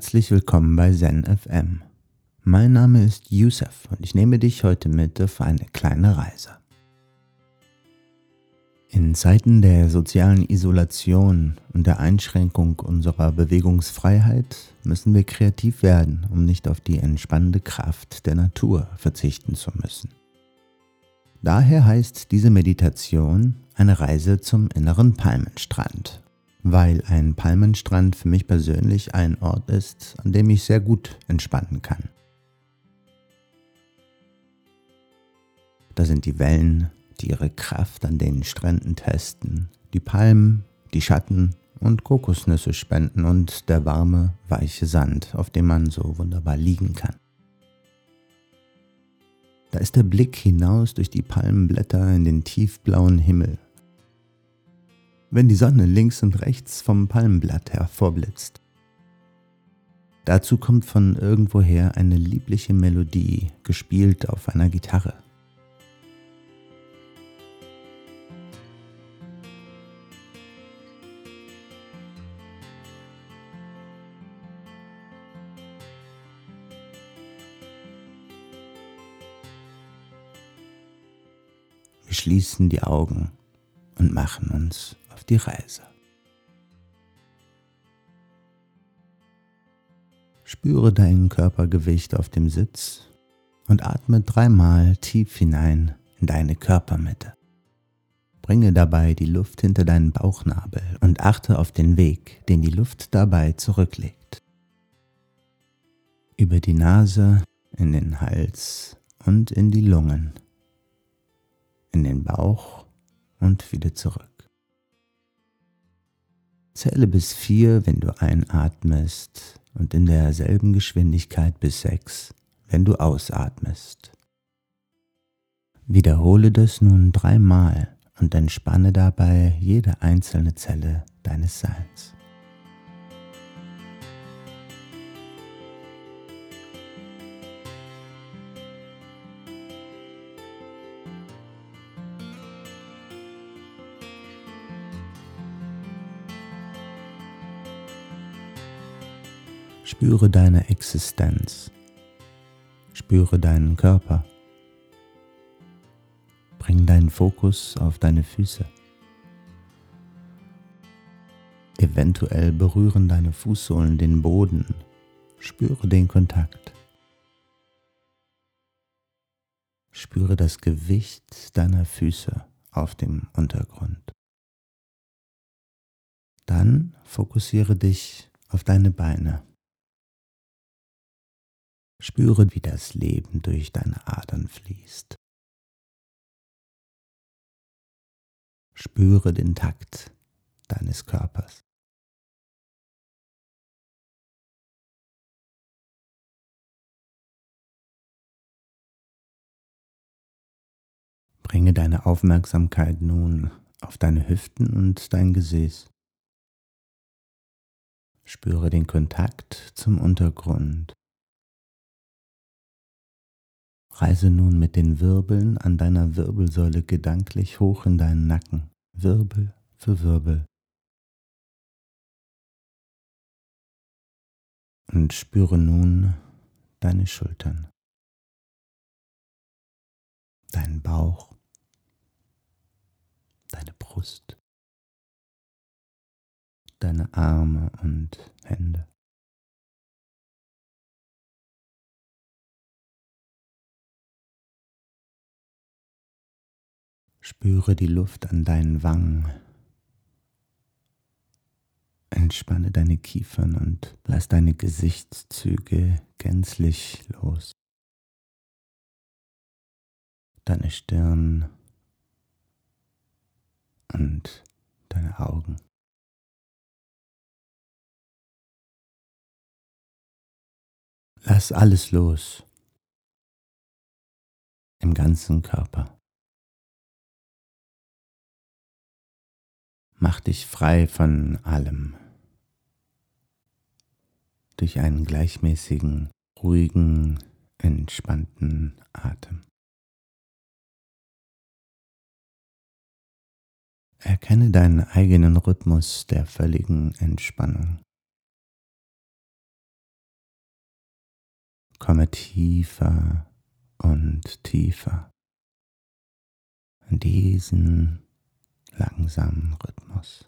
Herzlich willkommen bei Zen FM. Mein Name ist Yusuf und ich nehme dich heute mit auf eine kleine Reise. In Zeiten der sozialen Isolation und der Einschränkung unserer Bewegungsfreiheit müssen wir kreativ werden, um nicht auf die entspannende Kraft der Natur verzichten zu müssen. Daher heißt diese Meditation eine Reise zum inneren Palmenstrand, weil ein Palmenstrand für mich persönlich ein Ort ist, an dem ich sehr gut entspannen kann. Da sind die Wellen, die ihre Kraft an den Stränden testen, die Palmen, die Schatten und Kokosnüsse spenden und der warme, weiche Sand, auf dem man so wunderbar liegen kann. Da ist der Blick hinaus durch die Palmenblätter in den tiefblauen Himmel. Wenn die Sonne links und rechts vom Palmenblatt hervorblitzt. Dazu kommt von irgendwoher eine liebliche Melodie, gespielt auf einer Gitarre. Wir schließen die Augen und machen uns auf die Reise. Spüre dein Körpergewicht auf dem Sitz und atme dreimal tief hinein in deine Körpermitte. Bringe dabei die Luft hinter deinen Bauchnabel und achte auf den Weg, den die Luft dabei zurücklegt. Über die Nase, in den Hals und in die Lungen in den Bauch und wieder zurück. Zähle bis vier, wenn du einatmest und in derselben Geschwindigkeit bis sechs, wenn du ausatmest. Wiederhole das nun dreimal und entspanne dabei jede einzelne Zelle deines Seins. Spüre deine Existenz. Spüre deinen Körper. Bring deinen Fokus auf deine Füße. Eventuell berühren deine Fußsohlen den Boden. Spüre den Kontakt. Spüre das Gewicht deiner Füße auf dem Untergrund. Dann fokussiere dich auf deine Beine. Spüre, wie das Leben durch deine Adern fließt. Spüre den Takt deines Körpers. Bringe deine Aufmerksamkeit nun auf deine Hüften und dein Gesäß. Spüre den Kontakt zum Untergrund. Reise nun mit den Wirbeln an deiner Wirbelsäule gedanklich hoch in deinen Nacken, Wirbel für Wirbel. Und spüre nun deine Schultern, deinen Bauch, deine Brust, deine Arme und Hände. Spüre die Luft an deinen Wangen. Entspanne deine Kiefern und lass deine Gesichtszüge gänzlich los. Deine Stirn und deine Augen. Lass alles los im ganzen Körper. Mach dich frei von allem durch einen gleichmäßigen, ruhigen, entspannten Atem. Erkenne deinen eigenen Rhythmus der völligen Entspannung. Komme tiefer und tiefer in diesen langsamen Rhythmus.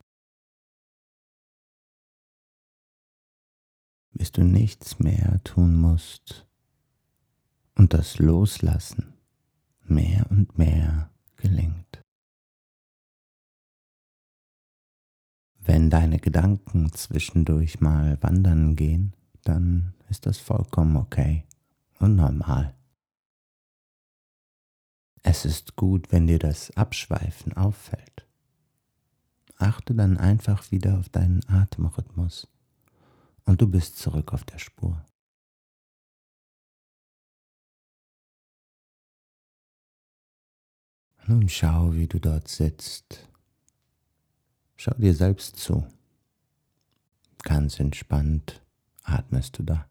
Bis du nichts mehr tun musst und das Loslassen mehr und mehr gelingt. Wenn deine Gedanken zwischendurch mal wandern gehen, dann ist das vollkommen okay und normal. Es ist gut, wenn dir das Abschweifen auffällt. Achte dann einfach wieder auf deinen Atemrhythmus und du bist zurück auf der Spur. Nun schau, wie du dort sitzt. Schau dir selbst zu. Ganz entspannt atmest du da.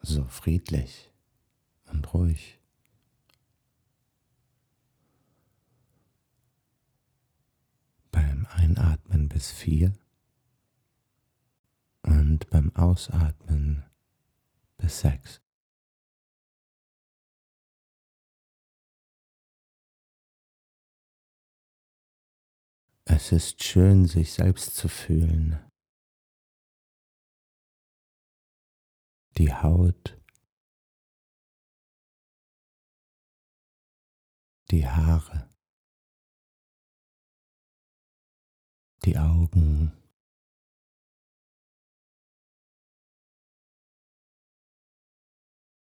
So friedlich und ruhig. Einatmen bis vier und beim Ausatmen bis sechs. Es ist schön, sich selbst zu fühlen. Die Haut, die Haare, die Augen,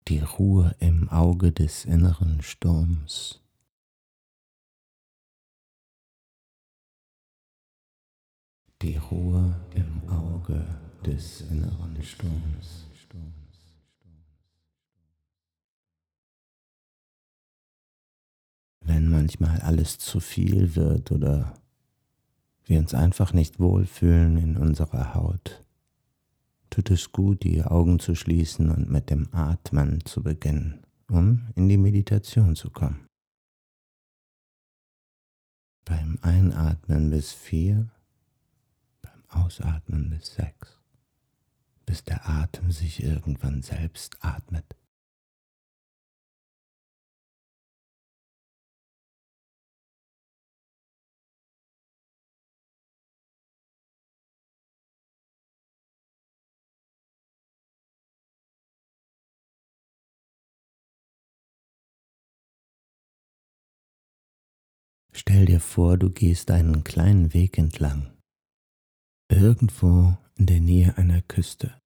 die Ruhe im Auge des inneren Sturms. die Ruhe im Auge des inneren Sturms. Wenn manchmal alles zu viel wird oder wir uns einfach nicht wohlfühlen in unserer Haut, tut es gut, die Augen zu schließen und mit dem Atmen zu beginnen, um in die Meditation zu kommen. Beim Einatmen bis vier Ausatmen bis sechs, bis der Atem sich irgendwann selbst atmet. Stell dir vor, du gehst einen kleinen Weg entlang irgendwo in der Nähe einer Küste.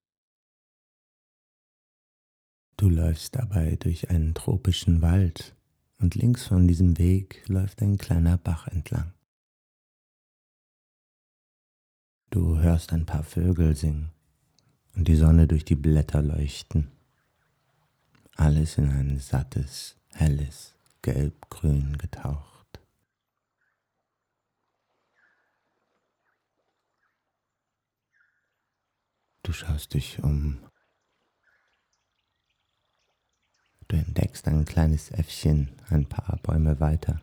Du läufst dabei durch einen tropischen Wald und links von diesem Weg läuft ein kleiner Bach entlang. Du hörst ein paar Vögel singen und die Sonne durch die Blätter leuchten. Alles in ein sattes, helles Gelb-Grün getaucht. Du schaust dich um. Du entdeckst ein kleines Äffchen ein paar Bäume weiter.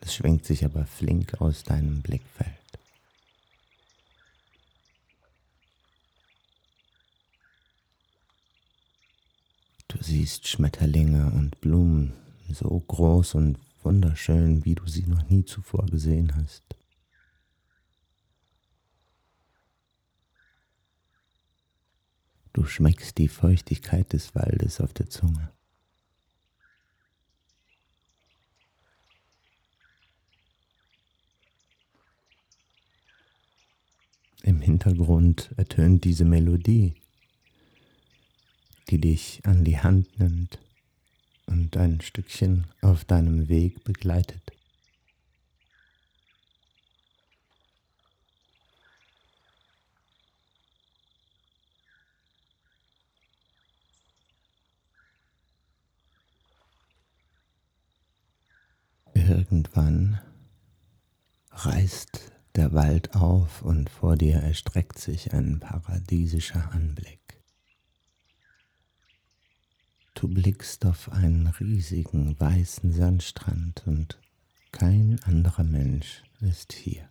Es schwingt sich aber flink aus deinem Blickfeld. Du siehst Schmetterlinge und Blumen so groß und wunderschön, wie du sie noch nie zuvor gesehen hast. Du schmeckst die Feuchtigkeit des Waldes auf der Zunge. Im Hintergrund ertönt diese Melodie, die dich an die Hand nimmt und ein Stückchen auf deinem Weg begleitet. Irgendwann reißt der Wald auf und vor dir erstreckt sich ein paradiesischer Anblick. Du blickst auf einen riesigen weißen Sandstrand und kein anderer Mensch ist hier.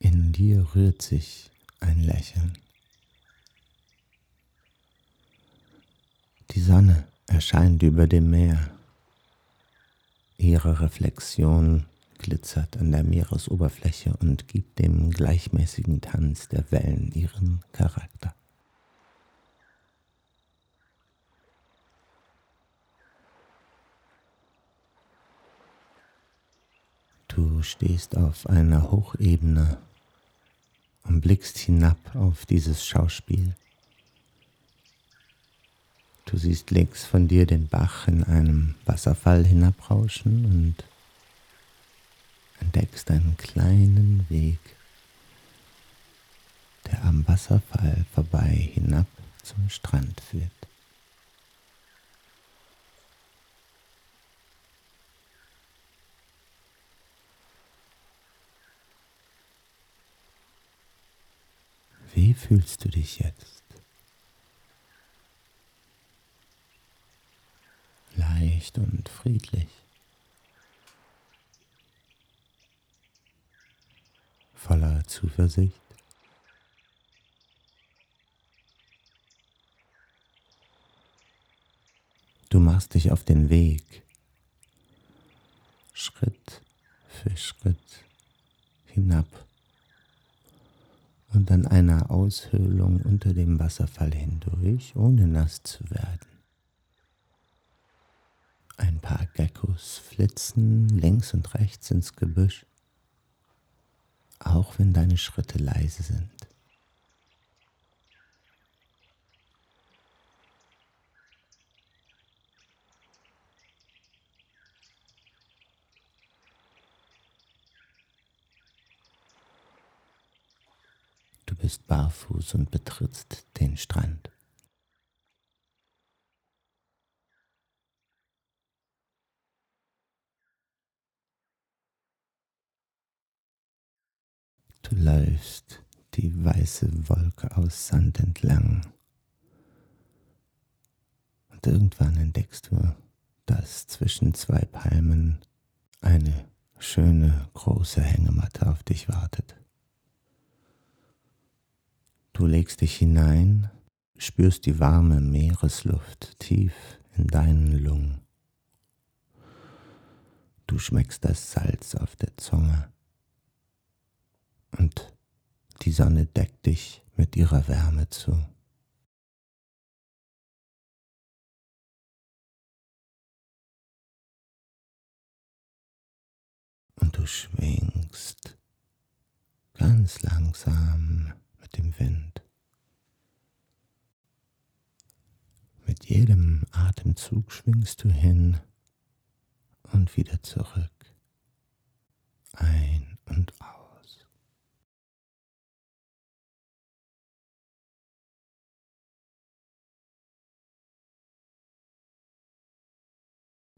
In dir rührt sich ein Lächeln. Die Sonne erscheint über dem Meer. Ihre Reflexion glitzert an der Meeresoberfläche und gibt dem gleichmäßigen Tanz der Wellen ihren Charakter. Du stehst auf einer Hochebene und blickst hinab auf dieses Schauspiel. Du siehst links von dir den Bach in einem Wasserfall hinabrauschen und entdeckst einen kleinen Weg, der am Wasserfall vorbei hinab zum Strand führt. Wie fühlst du dich jetzt? Leicht und friedlich. Voller Zuversicht. Du machst dich auf den Weg, Schritt für Schritt hinab und an einer Aushöhlung unter dem Wasserfall hindurch, ohne nass zu werden. Ein paar Geckos flitzen links und rechts ins Gebüsch, auch wenn deine Schritte leise sind. Du bist barfuß und betrittst den Strand. Du läufst die weiße Wolke aus Sand entlang. Und irgendwann entdeckst du, dass zwischen zwei Palmen eine schöne große Hängematte auf dich wartet. Du legst dich hinein, spürst die warme Meeresluft tief in deinen Lungen. Du schmeckst das Salz auf der Zunge und die Sonne deckt dich mit ihrer Wärme zu. Und du schwingst ganz langsam dem Wind. Mit jedem Atemzug schwingst du hin und wieder zurück, ein und aus.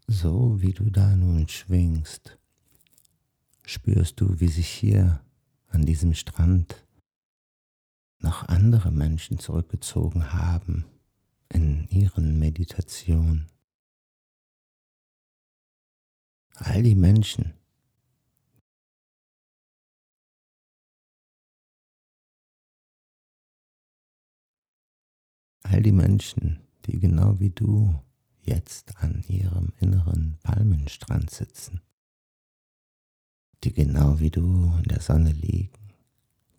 So wie du da nun schwingst, spürst du, wie sich hier an diesem Strand noch andere Menschen zurückgezogen haben in ihren Meditationen. All die Menschen, all die Menschen, die genau wie du jetzt an ihrem inneren Palmenstrand sitzen, die genau wie du in der Sonne liegen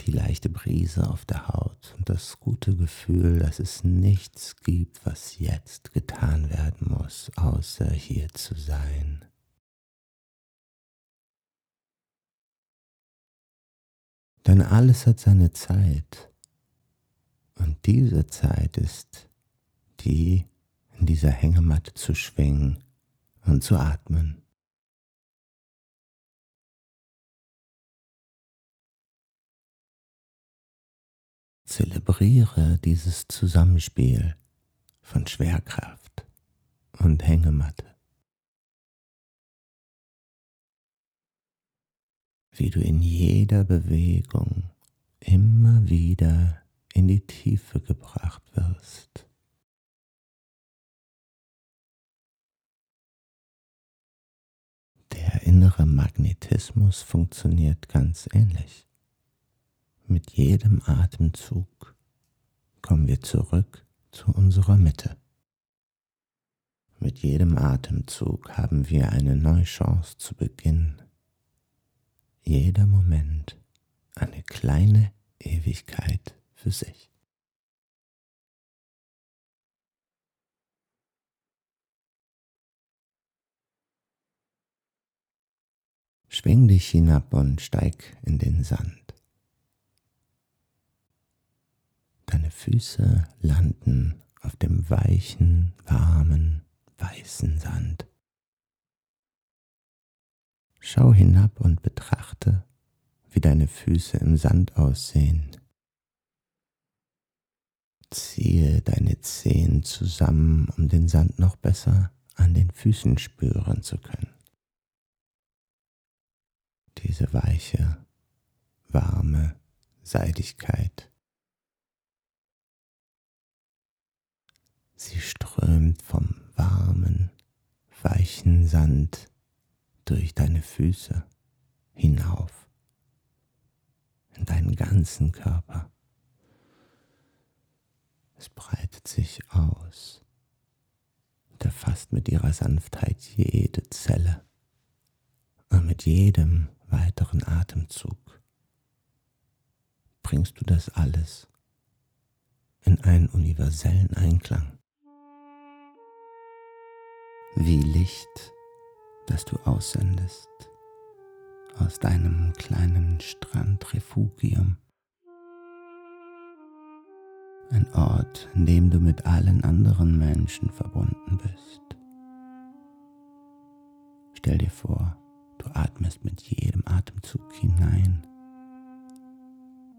die leichte Brise auf der Haut und das gute Gefühl, dass es nichts gibt, was jetzt getan werden muss, außer hier zu sein. Denn alles hat seine Zeit. Und diese Zeit ist die, in dieser Hängematte zu schwingen und zu atmen. Zelebriere dieses Zusammenspiel von Schwerkraft und Hängematte. Wie du in jeder Bewegung immer wieder in die Tiefe gebracht wirst. Innere Magnetismus funktioniert ganz ähnlich. Mit jedem Atemzug kommen wir zurück zu unserer Mitte. Mit jedem Atemzug haben wir eine neue Chance zu beginnen. Jeder Moment eine kleine Ewigkeit für sich. Schwing dich hinab und steig in den Sand. Deine Füße landen auf dem weichen, warmen, weißen Sand. Schau hinab und betrachte, wie deine Füße im Sand aussehen. Ziehe deine Zehen zusammen, um den Sand noch besser an den Füßen spüren zu können. Diese weiche, warme Seidigkeit. Sie strömt vom warmen, weichen Sand durch deine Füße hinauf in deinen ganzen Körper. Es breitet sich aus und erfasst mit ihrer Sanftheit jede Zelle. Und mit jedem weiteren Atemzug bringst du das alles in einen universellen Einklang. Wie Licht, das du aussendest aus deinem kleinen Strandrefugium ein Ort, in dem du mit allen anderen Menschen verbunden bist. Stell dir vor, du atmest mit jedem Atemzug hinein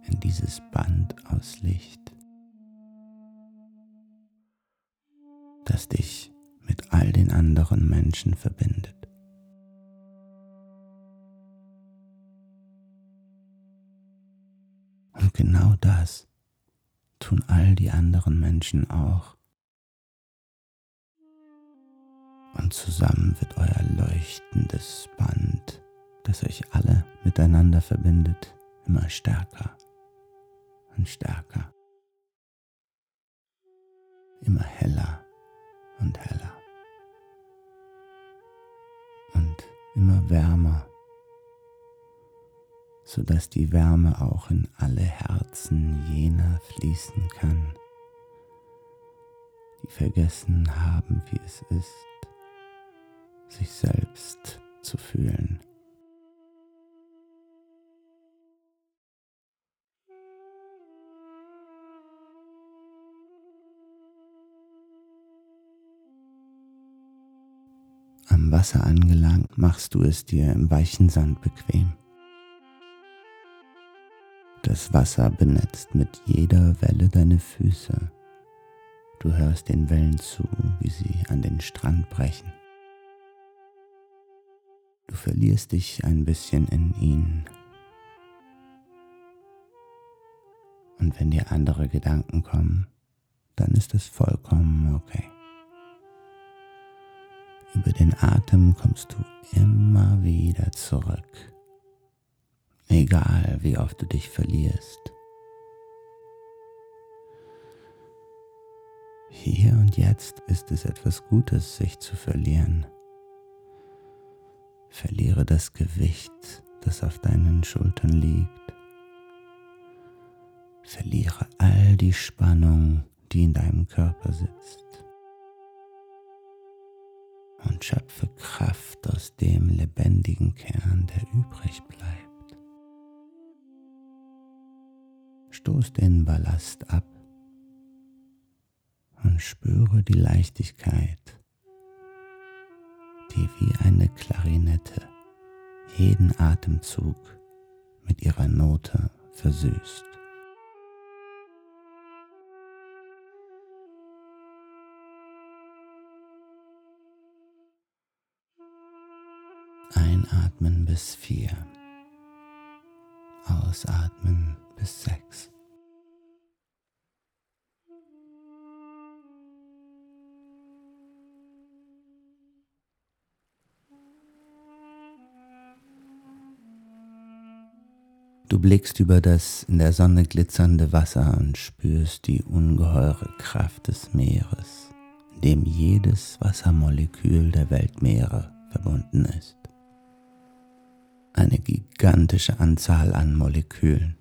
in dieses Band aus Licht, das dich mit all den anderen Menschen verbindet. Und genau das tun all die anderen Menschen auch. Und zusammen wird euer leuchtendes Band, das euch alle miteinander verbindet, immer stärker und stärker. Immer heller und heller. Und immer wärmer, sodass die Wärme auch in alle Herzen jener fließen kann, die vergessen haben, wie es ist, sich selbst zu fühlen. Am Wasser angelangt, machst du es dir im weichen Sand bequem. Das Wasser benetzt mit jeder Welle deine Füße. Du hörst den Wellen zu, wie sie an den Strand brechen. Du verlierst dich ein bisschen in ihnen. Und wenn dir andere Gedanken kommen, dann ist es vollkommen okay. Über den Atem kommst du immer wieder zurück egal wie oft du dich verlierst. Hier und jetzt ist es etwas Gutes, sich zu verlieren. Verliere das Gewicht, das auf deinen Schultern liegt. Verliere all die Spannung, die in deinem Körper sitzt. Und schöpfe Kraft aus dem lebendigen Kern, der übrig bleibt. Stoß den Ballast ab und spüre die Leichtigkeit, wie eine Klarinette jeden Atemzug mit ihrer Note versüßt. Einatmen bis vier. Ausatmen bis sechs. Du blickst über das in der Sonne glitzernde Wasser und spürst die ungeheure Kraft des Meeres, in dem jedes Wassermolekül der Weltmeere verbunden ist. Eine gigantische Anzahl an Molekülen,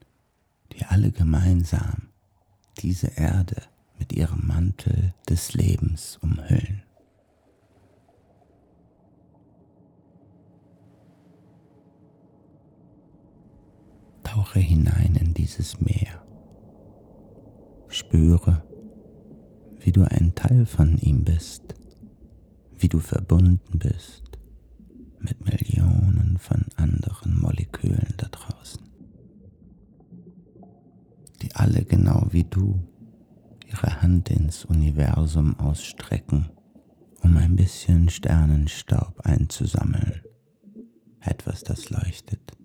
die alle gemeinsam diese Erde mit ihrem Mantel des Lebens umhüllen. Tauche hinein in dieses Meer. Spüre, wie du ein Teil von ihm bist, wie du verbunden bist mit Millionen von anderen Molekülen da draußen, die alle genau wie du ihre Hand ins Universum ausstrecken, um ein bisschen Sternenstaub einzusammeln, etwas, das leuchtet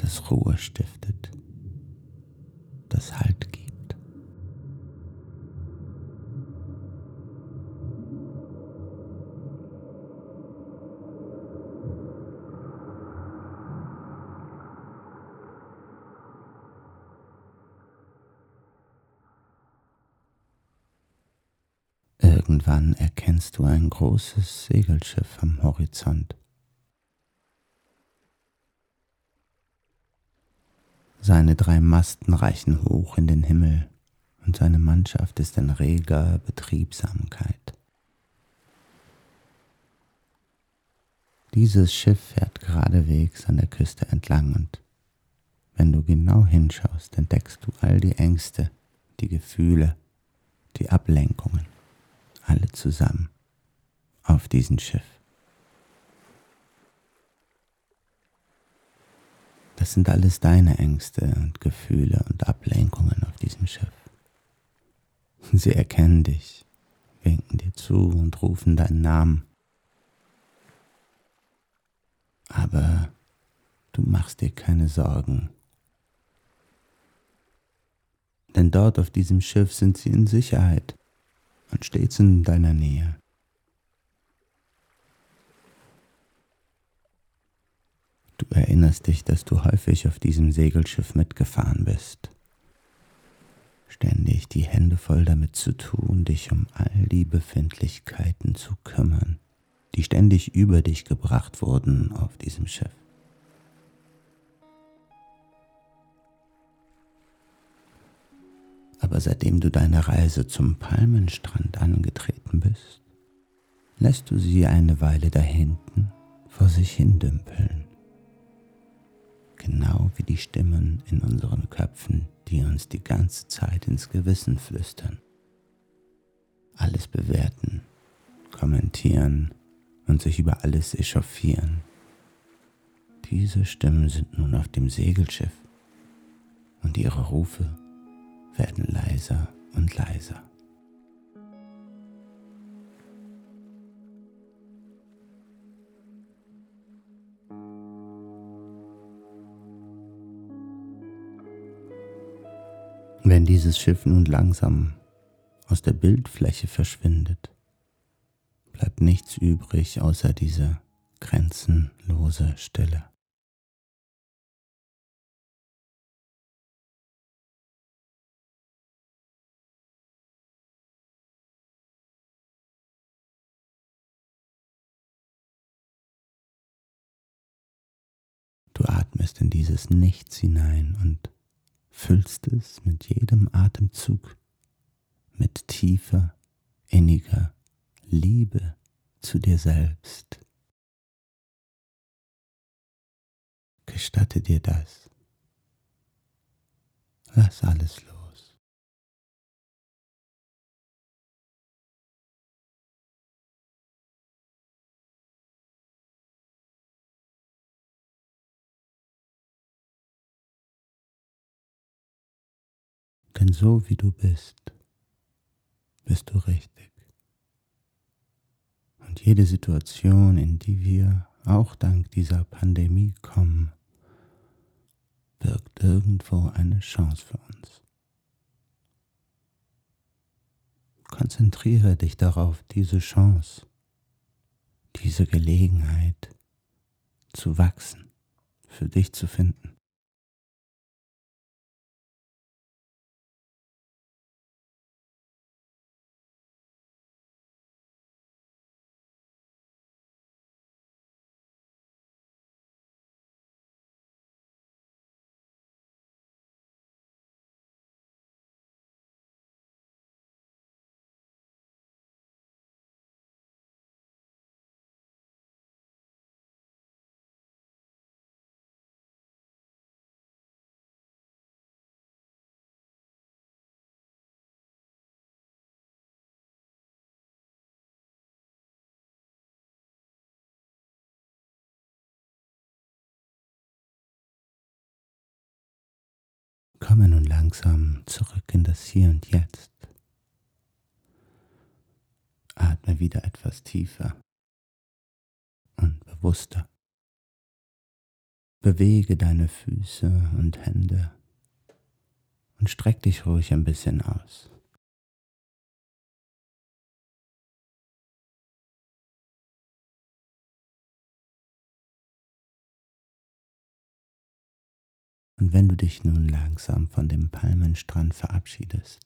das Ruhe stiftet, das Halt gibt. Irgendwann erkennst du ein großes Segelschiff am Horizont. Seine drei Masten reichen hoch in den Himmel und seine Mannschaft ist in reger Betriebsamkeit. Dieses Schiff fährt geradewegs an der Küste entlang und wenn du genau hinschaust, entdeckst du all die Ängste, die Gefühle, die Ablenkungen, alle zusammen auf diesem Schiff. Das sind alles deine Ängste und Gefühle und Ablenkungen auf diesem Schiff. Sie erkennen dich, winken dir zu und rufen deinen Namen. Aber du machst dir keine Sorgen. Denn dort auf diesem Schiff sind sie in Sicherheit und stets in deiner Nähe. Du erinnerst dich, dass du häufig auf diesem Segelschiff mitgefahren bist. Ständig die Hände voll damit zu tun, dich um all die Befindlichkeiten zu kümmern, die ständig über dich gebracht wurden auf diesem Schiff. Aber seitdem du deine Reise zum Palmenstrand angetreten bist, lässt du sie eine Weile da hinten vor sich hin dümpeln genau wie die Stimmen in unseren Köpfen, die uns die ganze Zeit ins Gewissen flüstern. Alles bewerten, kommentieren und sich über alles echauffieren. Diese Stimmen sind nun auf dem Segelschiff und ihre Rufe werden leiser und leiser. Wenn dieses Schiff nun langsam aus der Bildfläche verschwindet, bleibt nichts übrig außer diese grenzenlose Stille. Du atmest in dieses Nichts hinein und füllst es mit jedem Atemzug mit tiefer, inniger Liebe zu dir selbst. Gestatte dir das. Lass alles los. Denn so wie du bist, bist du richtig. Und jede Situation, in die wir auch dank dieser Pandemie kommen, birgt irgendwo eine Chance für uns. Konzentriere dich darauf, diese Chance, diese Gelegenheit zu wachsen für dich zu finden. Komme nun langsam zurück in das Hier und Jetzt. Atme wieder etwas tiefer und bewusster. Bewege deine Füße und Hände und streck dich ruhig ein bisschen aus. Und wenn du dich nun langsam von dem Palmenstrand verabschiedest,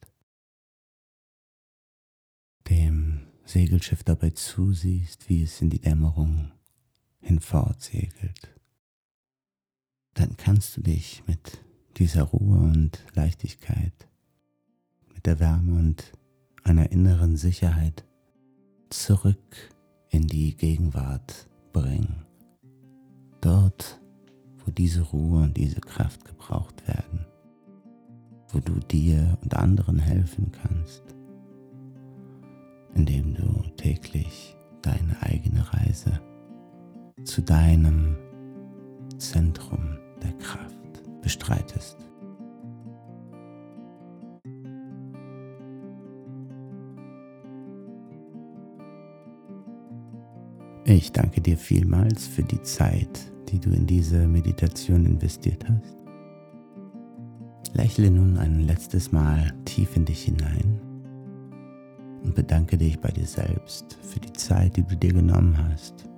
dem Segelschiff dabei zusiehst, wie es in die Dämmerung hinfortsegelt, dann kannst du dich mit dieser Ruhe und Leichtigkeit, mit der Wärme und einer inneren Sicherheit zurück in die Gegenwart bringen. Dort, wo diese Ruhe und diese Kraft gebraucht werden, wo du dir und anderen helfen kannst, indem du täglich deine eigene Reise zu deinem Zentrum der Kraft bestreitest. Ich danke dir vielmals für die Zeit, die du in diese Meditation investiert hast. Lächle nun ein letztes Mal tief in dich hinein und bedanke dich bei dir selbst für die Zeit, die du dir genommen hast,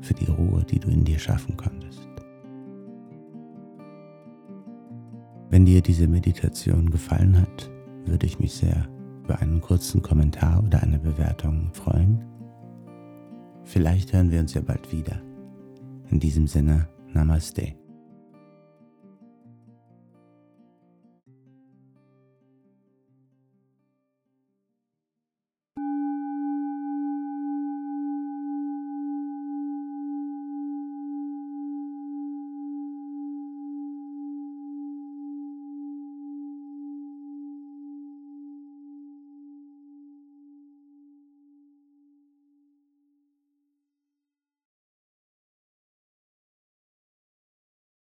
für die Ruhe, die du in dir schaffen konntest. Wenn dir diese Meditation gefallen hat, würde ich mich sehr über einen kurzen Kommentar oder eine Bewertung freuen. Vielleicht hören wir uns ja bald wieder. In diesem Sinne, Namaste.